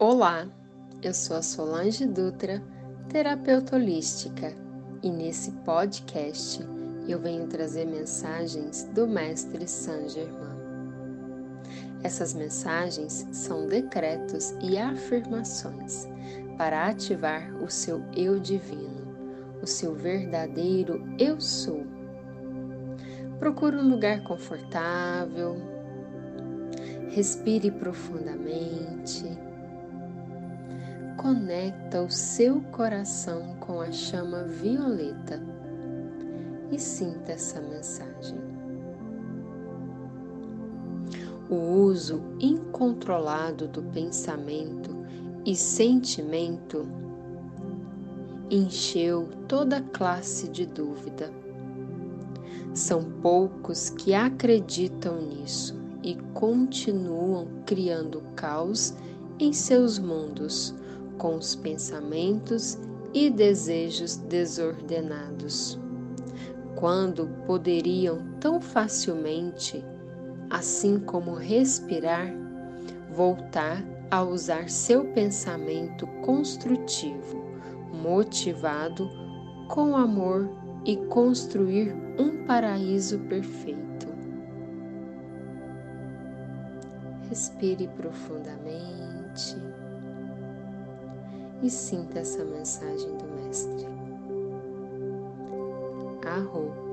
Olá, eu sou a Solange Dutra, terapeuta holística, e nesse podcast eu venho trazer mensagens do Mestre Saint Germain. Essas mensagens são decretos e afirmações para ativar o seu eu divino, o seu verdadeiro eu sou. Procure um lugar confortável, respire profundamente conecta o seu coração com a chama violeta e sinta essa mensagem. O uso incontrolado do pensamento e sentimento encheu toda classe de dúvida. São poucos que acreditam nisso e continuam criando caos em seus mundos com os pensamentos e desejos desordenados, quando poderiam tão facilmente, assim como respirar, voltar a usar seu pensamento construtivo, motivado com amor e construir um paraíso perfeito. Respire profundamente e sinta essa mensagem do Mestre. Arro.